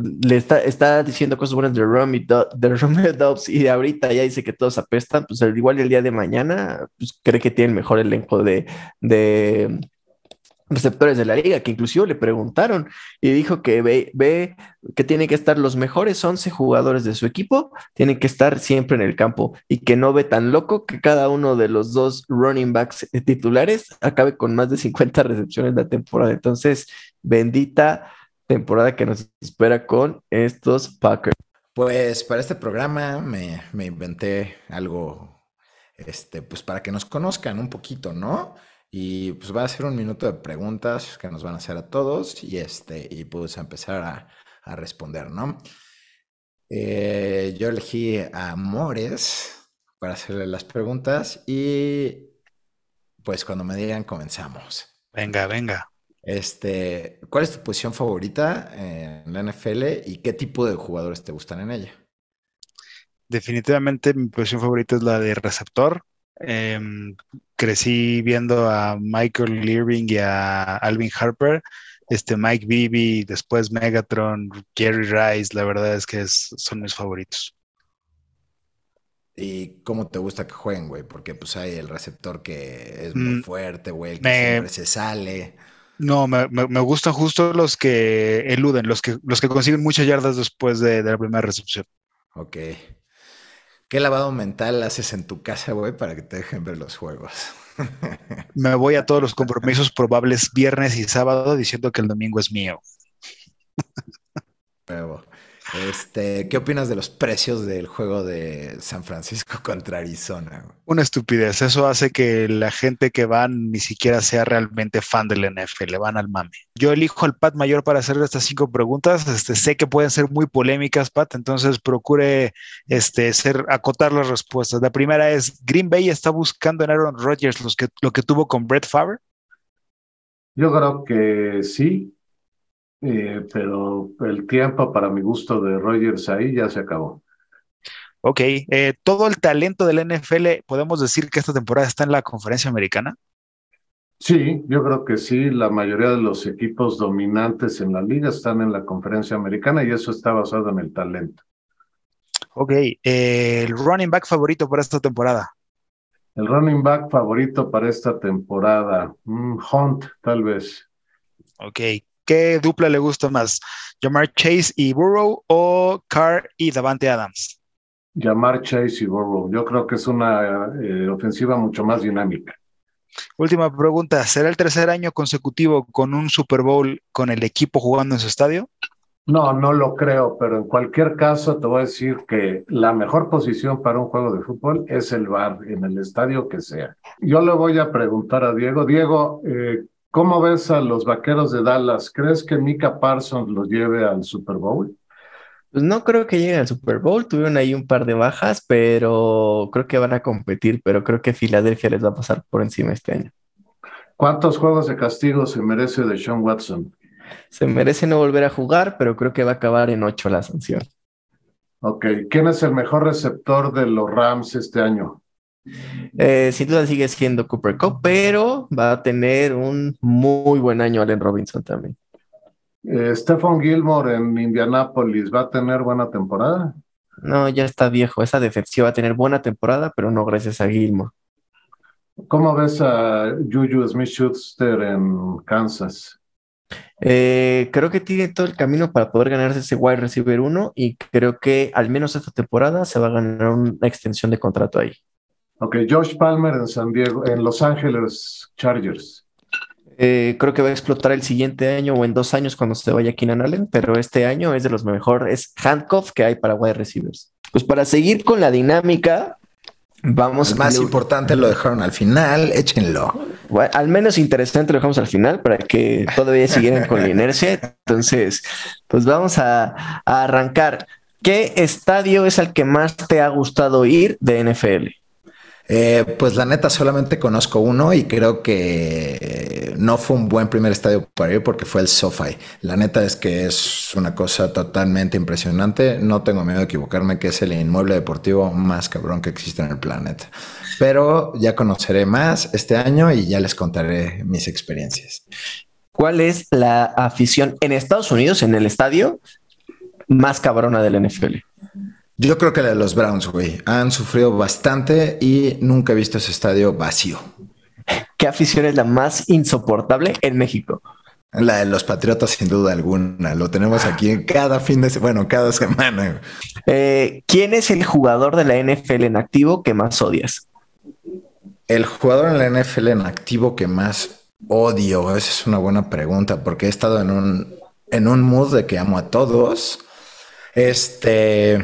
le está, está diciendo cosas buenas de Romeo Dobbs y de ahorita ya dice que todos apestan, pues al igual el día de mañana, pues cree que tiene el mejor elenco de, de, receptores de la liga, que inclusive le preguntaron y dijo que ve, ve, que tienen que estar los mejores 11 jugadores de su equipo, tienen que estar siempre en el campo y que no ve tan loco que cada uno de los dos running backs titulares acabe con más de 50 recepciones la temporada. Entonces, bendita temporada que nos espera con estos Packers. Pues para este programa me, me inventé algo, este, pues para que nos conozcan un poquito, ¿no? Y pues va a ser un minuto de preguntas que nos van a hacer a todos y este, y pues a empezar a, a responder, ¿no? Eh, yo elegí a Mores para hacerle las preguntas y pues cuando me digan comenzamos. Venga, venga. Este, ¿cuál es tu posición favorita en la NFL y qué tipo de jugadores te gustan en ella? Definitivamente mi posición favorita es la de receptor. Em, crecí viendo a Michael Irving y a Alvin Harper, este Mike Bibby, después Megatron, Jerry Rice, la verdad es que es- son mis favoritos. ¿Y cómo te gusta que jueguen, güey? Porque pues hay el receptor que es muy Mm, fuerte, güey, el que me- siempre se sale. No, me, me- me gustan justo los que eluden, los que, los que consiguen muchas yardas después de, de la primera recepción. Ok. ¿Qué lavado mental haces en tu casa, güey, para que te dejen ver los juegos? Me voy a todos los compromisos probables viernes y sábado diciendo que el domingo es mío. Pero, este, ¿qué opinas de los precios del juego de San Francisco contra Arizona? Una estupidez. Eso hace que la gente que va ni siquiera sea realmente fan del NFL, van al mame. Yo elijo al Pat Mayor para hacer estas cinco preguntas. Este, sé que pueden ser muy polémicas, Pat, entonces procure este, ser, acotar las respuestas. La primera es, ¿Green Bay está buscando en Aaron Rodgers los que, lo que tuvo con Brett Favre? Yo creo que sí, eh, pero el tiempo para mi gusto de Rogers ahí ya se acabó. Ok, eh, todo el talento del NFL, podemos decir que esta temporada está en la conferencia americana. Sí, yo creo que sí, la mayoría de los equipos dominantes en la liga están en la conferencia americana y eso está basado en el talento. Ok, eh, el running back favorito para esta temporada. El running back favorito para esta temporada, mm, Hunt, tal vez. Ok, ¿qué dupla le gusta más? ¿Jamar Chase y Burrow o Carr y Davante Adams? Llamar Chase y Burrow. Yo creo que es una eh, ofensiva mucho más dinámica. Última pregunta, ¿será el tercer año consecutivo con un Super Bowl con el equipo jugando en su estadio? No, no lo creo, pero en cualquier caso te voy a decir que la mejor posición para un juego de fútbol es el bar, en el estadio que sea. Yo le voy a preguntar a Diego. Diego, eh, ¿cómo ves a los vaqueros de Dallas? ¿Crees que Mika Parsons los lleve al Super Bowl? Pues no creo que lleguen al Super Bowl, tuvieron ahí un par de bajas, pero creo que van a competir, pero creo que Filadelfia les va a pasar por encima este año. ¿Cuántos juegos de castigo se merece de Sean Watson? Se merece no volver a jugar, pero creo que va a acabar en 8 la sanción. Ok, ¿quién es el mejor receptor de los Rams este año? Eh, sin duda sigue siendo Cooper Cup, pero va a tener un muy buen año Allen Robinson también. Eh, Stephon Gilmore en Indianápolis, ¿va a tener buena temporada? No, ya está viejo. Esa defensiva va a tener buena temporada, pero no gracias a Gilmore. ¿Cómo ves a Juju Smith-Schuster en Kansas? Eh, creo que tiene todo el camino para poder ganarse ese wide receiver 1 y creo que al menos esta temporada se va a ganar una extensión de contrato ahí. Ok, Josh Palmer en San Diego, en Los Ángeles Chargers. Eh, creo que va a explotar el siguiente año o en dos años cuando se vaya Keenan Allen, pero este año es de los mejores handcuff que hay para wide receivers. Pues para seguir con la dinámica, vamos El más importante lo dejaron al final, échenlo. Bueno, al menos interesante lo dejamos al final para que todavía siguieran con la inercia. Entonces, pues vamos a, a arrancar. ¿Qué estadio es el que más te ha gustado ir de NFL? Eh, pues la neta solamente conozco uno y creo que no fue un buen primer estadio para ir porque fue el SoFi. La neta es que es una cosa totalmente impresionante. No tengo miedo de equivocarme que es el inmueble deportivo más cabrón que existe en el planeta. Pero ya conoceré más este año y ya les contaré mis experiencias. ¿Cuál es la afición en Estados Unidos, en el estadio, más cabrona del NFL? Yo creo que la de los Browns, güey, han sufrido bastante y nunca he visto ese estadio vacío. ¿Qué ¿qué afición es la más insoportable en México? La de los Patriotas, sin duda alguna. Lo tenemos aquí en cada fin de semana, bueno, cada semana. Eh, ¿Quién es el jugador de la NFL en activo que más odias? El jugador en la NFL en activo que más odio, esa es una buena pregunta, porque he estado en un, en un mood de que amo a todos. Este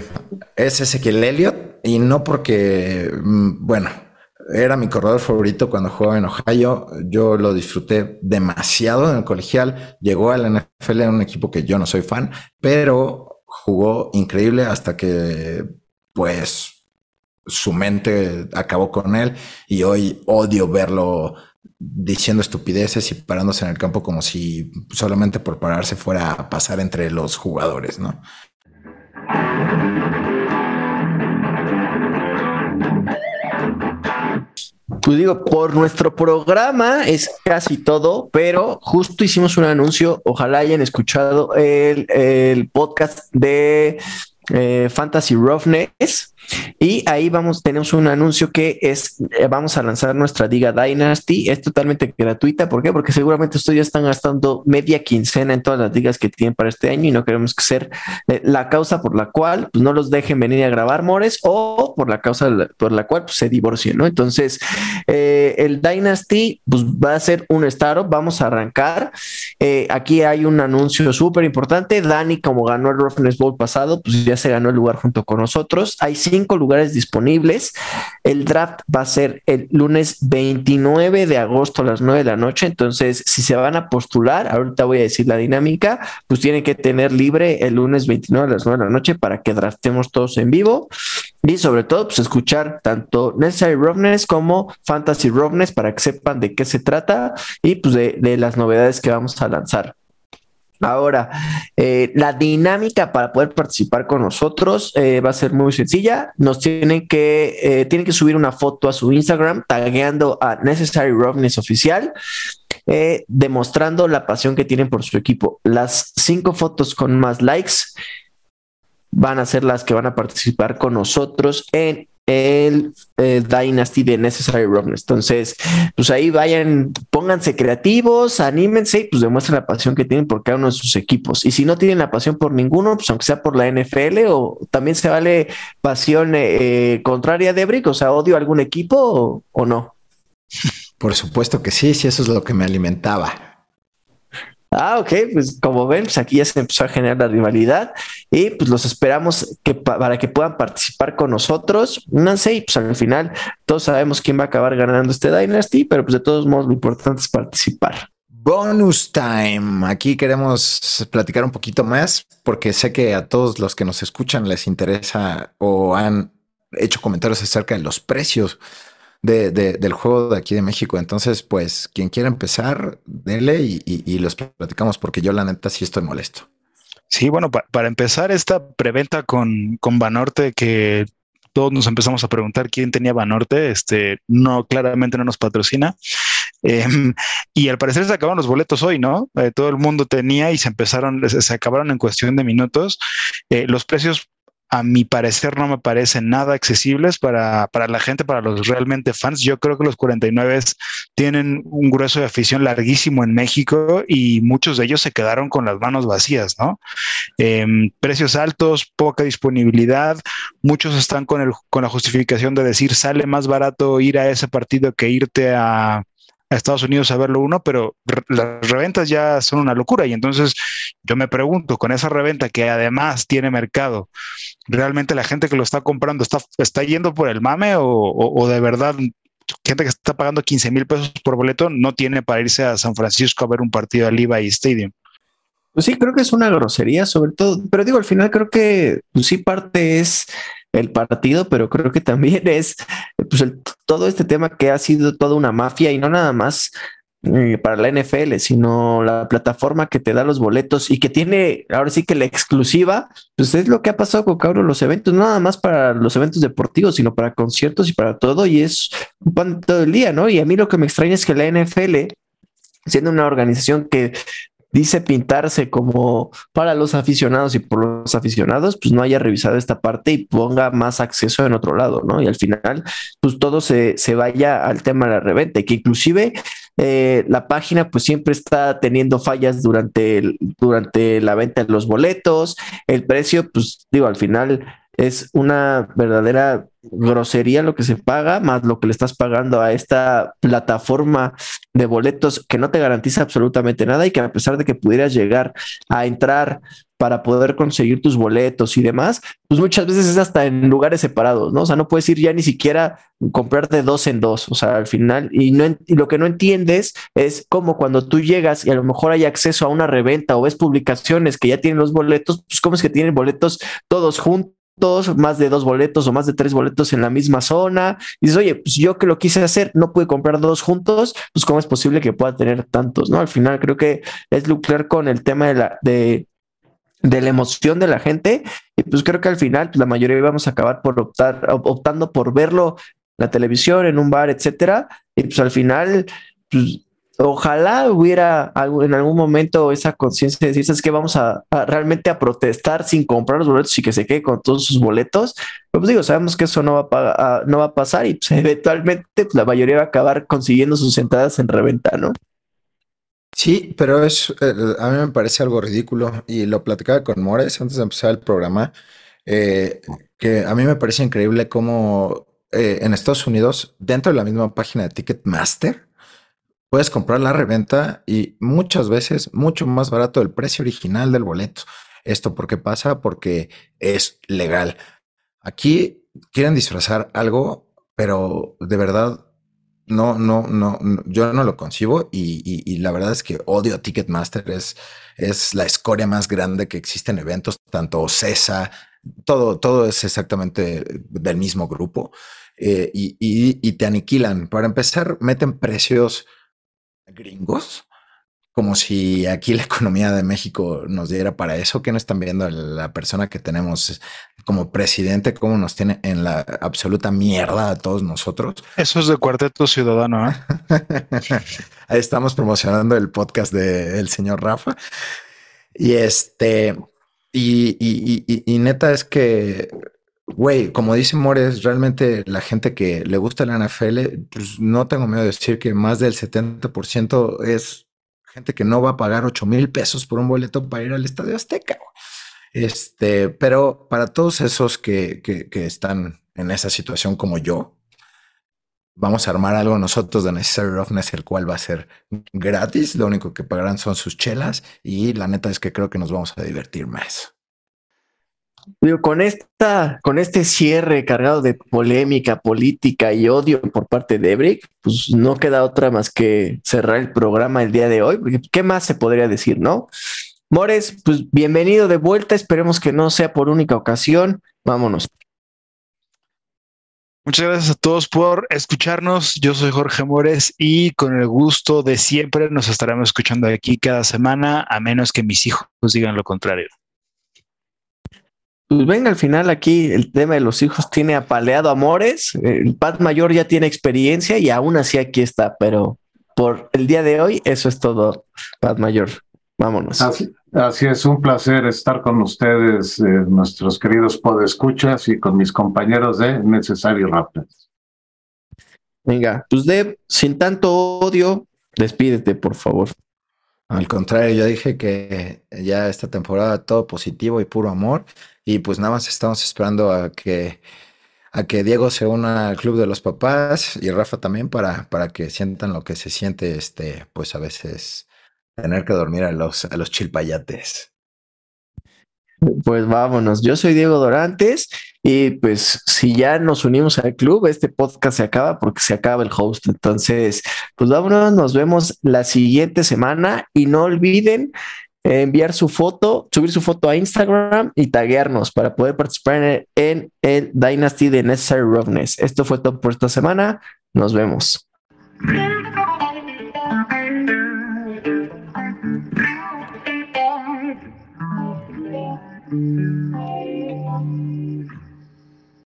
es Ezequiel Elliott, y no porque, mm, bueno, era mi corredor favorito cuando jugaba en Ohio. Yo lo disfruté demasiado en el colegial. Llegó a la NFL en un equipo que yo no soy fan, pero jugó increíble hasta que, pues, su mente acabó con él y hoy odio verlo diciendo estupideces y parándose en el campo como si solamente por pararse fuera a pasar entre los jugadores, ¿no? Pues digo, por nuestro programa es casi todo, pero justo hicimos un anuncio. Ojalá hayan escuchado el, podcast de eh, Fantasy Roughness. Y ahí vamos, tenemos un anuncio que es, eh, vamos a lanzar nuestra Diga Dynasty. Es totalmente gratuita. ¿Por qué? Porque seguramente ustedes ya están gastando media quincena en todas las ligas que tienen para este año y no queremos que ser eh, la causa por la cual pues, no los dejen venir a grabar Mores o por la causa por la cual pues, se divorcien, ¿no? Entonces, el Dynasty pues, va a ser un startup. Vamos a arrancar. aquí hay un anuncio súper importante. Dani, como ganó el Roughness Bowl pasado, pues ya se ganó el lugar junto con nosotros. Hay cinco lugares disponibles. El draft va a ser el lunes 29 de agosto a las 9 de la noche. Entonces, si se van a postular, ahorita voy a decir la dinámica, pues tienen que tener libre el lunes 29 a las 9 de la noche para que draftemos todos en vivo. Y sobre todo, pues escuchar tanto Necessary Roughness como Fantasy Roughness para que sepan de qué se trata y pues de, de las novedades que vamos a lanzar. Ahora, eh, la dinámica para poder participar con nosotros eh, va a ser muy sencilla. Nos tienen que, eh, tienen que subir una foto a su Instagram tagueando a Necessary Roughness Oficial. demostrando la pasión que tienen por su equipo. Las cinco fotos con más likes van a ser las que van a participar con nosotros en el eh, Dynasty de Necessary Roughness. Entonces, pues ahí vayan, pónganse creativos, anímense y pues demuestren la pasión que tienen por cada uno de sus equipos. Y si no tienen la pasión por ninguno, pues aunque sea por la NFL o también se vale pasión eh, contraria de Brick, o sea, odio a algún equipo o, no. Por supuesto que sí, si eso es lo que me alimentaba. Ah, ok, pues como ven, pues aquí ya se empezó a generar la rivalidad y pues los esperamos que para que puedan participar con nosotros. No sé, pues al final todos sabemos quién va a acabar ganando este Dynasty, pero pues de todos modos lo importante es participar. Bonus time. Aquí queremos platicar un poquito más porque sé que a todos los que nos escuchan les interesa o han hecho comentarios acerca de los precios de, del juego de aquí de México. Entonces, pues, quien quiera empezar, dele y, los platicamos, porque yo la neta sí estoy molesto. Sí, bueno, para empezar esta preventa con, con Banorte que todos nos empezamos a preguntar quién tenía Banorte, este, no, claramente no nos patrocina. Em, y al parecer se acabaron los boletos hoy, ¿no? Eh, todo el mundo tenía y se empezaron, se, acabaron en cuestión de minutos. Eh, los precios a mi parecer no me parecen nada accesibles para, la gente, para los realmente fans. Yo creo que los 49 tienen un grueso de afición larguísimo en México y muchos de ellos se quedaron con las manos vacías, ¿no? Em, precios altos, poca disponibilidad, muchos están con, el, con la justificación de decir sale más barato ir a ese partido que irte a, a Estados Unidos a verlo uno, pero las reventas ya son una locura. Y entonces yo me pregunto, con esa reventa que además tiene mercado, ¿realmente la gente que lo está comprando está, está yendo por el mame o, de verdad gente que está pagando 15 mil pesos por boleto no tiene para irse a San Francisco a ver un partido al Levi Stadium? Pues sí, creo que es una grosería, sobre todo, pero digo, al final creo que pues sí parte es el partido, pero creo que también es pues, todo este tema que ha sido toda una mafia y no nada más para la NFL, sino la plataforma que te da los boletos y que tiene ahora sí que la exclusiva, pues es lo que ha pasado con cada los eventos, no nada más para los eventos deportivos, sino para conciertos y para todo, y es un pan todo el día, ¿no? Y a mí lo que me extraña es que la NFL, siendo una organización que dice pintarse como para los aficionados y por los aficionados, pues no haya revisado esta parte y ponga más acceso en otro lado, ¿no? Y al final, pues todo se, se vaya al tema de la reventa, que inclusive eh, la página pues siempre está teniendo fallas durante, durante la venta de los boletos, el precio, pues digo, al final es una verdadera grosería lo que se paga, más lo que le estás pagando a esta plataforma de boletos que no te garantiza absolutamente nada y que a pesar de que pudieras llegar a entrar para poder conseguir tus boletos y demás, pues muchas veces es hasta en lugares separados, ¿no? O sea, no puedes ir ya ni siquiera comprar de dos en dos, o sea, al final, y, no, y lo que no entiendes es cómo cuando tú llegas y a lo mejor hay acceso a una reventa o ves publicaciones que ya tienen los boletos, pues cómo es que tienen boletos todos juntos más de dos boletos o más de tres boletos en la misma zona. Y dices, oye, pues yo que lo quise hacer, no pude comprar dos juntos, pues cómo es posible que pueda tener tantos, ¿no? Al final creo que es lucrar con el tema de la, de, de la emoción de la gente y pues creo que al final pues, la mayoría vamos a acabar por optar, optando por verlo en la televisión, en un bar, etcétera, y pues al final pues, Ojalá hubiera en algún momento esa conciencia de decir, es que vamos a, realmente a protestar sin comprar los boletos y que se quede con todos sus boletos. Pero pues digo, sabemos que eso no va a, no va a pasar y pues, eventualmente pues, la mayoría va a acabar consiguiendo sus entradas en reventa, ¿no? Sí, pero es, eh, a mí me parece algo ridículo y lo platicaba con Mores antes de empezar el programa, eh, que a mí me parece increíble cómo eh, en Estados Unidos, dentro de la misma página de Ticketmaster, puedes comprar la reventa y muchas veces mucho más barato del precio original del boleto. ¿Esto por qué pasa? Porque es legal. Aquí quieren disfrazar algo, pero de verdad no, no, no, yo no lo concibo y, la verdad es que odio a Ticketmaster. Es, es la escoria más grande que existe en eventos, tanto CESA, todo, todo es exactamente del mismo grupo eh, y te aniquilan. Para empezar, meten precios gringos, como si aquí la economía de México nos diera para eso, que no están viendo la persona que tenemos como presidente, cómo nos tiene en la absoluta mierda a todos nosotros. Eso es de Cuarteto Ciudadano. ¿eh? Ahí estamos promocionando el podcast del señor Rafa. Y este, y, y, y neta es que Güey, como dice Mores, realmente la gente que le gusta la NFL, pues no tengo miedo de decir que más del 70% es gente que no va a pagar 8 mil pesos por un boleto para ir al Estadio Azteca. Este, pero para todos esos que, que, están en esa situación como yo, vamos a armar algo nosotros de Necessary Roughness, el cual va a ser gratis. Lo único que pagarán son sus chelas y la neta es que creo que nos vamos a divertir más. Con esta, con este cierre cargado de polémica política y odio por parte de Ebrick, pues no queda otra más que cerrar el programa el día de hoy, porque ¿qué más se podría decir, no? Mores, pues bienvenido de vuelta, esperemos que no sea por única ocasión, vámonos. Muchas gracias a todos por escucharnos. Yo soy Jorge Mores y con el gusto de siempre nos estaremos escuchando aquí cada semana, a menos que mis hijos digan lo contrario pues venga, al final aquí el tema de los hijos tiene apaleado amores. El Pat Mayor ya tiene experiencia y aún así aquí está, pero por el día de hoy, eso es todo, Pat Mayor. Vámonos. Así, es, un placer estar con ustedes, eh, nuestros queridos podescuchas y con mis compañeros de Necesario Raptors. Venga, pues de sin tanto odio, despídete, por favor. Al contrario, yo dije que ya esta temporada todo positivo y puro amor. Y pues nada más estamos esperando a que, a que Diego se una al club de los papás y Rafa también para, para que sientan lo que se siente, este, pues a veces tener que dormir a los, a los chilpayates. Pues vámonos, yo soy Diego Dorantes y pues si ya nos unimos al club, este podcast se acaba porque se acaba el host. Entonces, pues vámonos, nos vemos la siguiente semana y no olviden enviar su foto, subir su foto a Instagram y taguearnos para poder participar en el, Dynasty de Necessary Roughness. Esto fue todo por esta semana. Nos vemos.